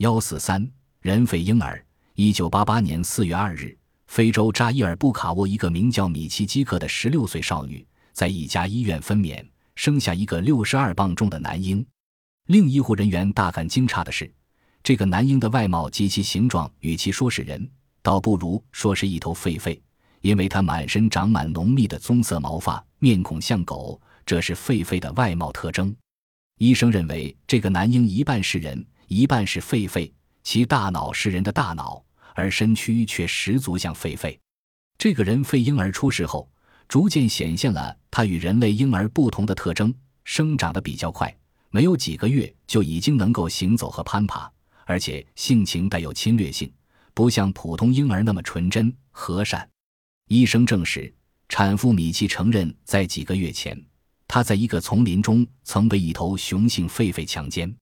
幺四三人肺婴儿，一九八八年四月二日，非洲扎伊尔布卡沃一个名叫米奇基克的十六岁少女，在一家医院分娩，生下一个六十二磅重的男婴。令医护人员大感惊诧的是，这个男婴的外貌及其形状，与其说是人，倒不如说是一头狒狒，因为他满身长满浓密的棕色毛发，面孔像狗，这是狒狒的外貌特征。医生认为，这个男婴一半是人。一半是狒狒，其大脑是人的大脑，而身躯却十足像狒狒。这个人肺婴儿出世后，逐渐显现了他与人类婴儿不同的特征：生长得比较快，没有几个月就已经能够行走和攀爬，而且性情带有侵略性，不像普通婴儿那么纯真和善。医生证实，产妇米奇承认，在几个月前，她在一个丛林中曾被一头雄性狒狒强奸。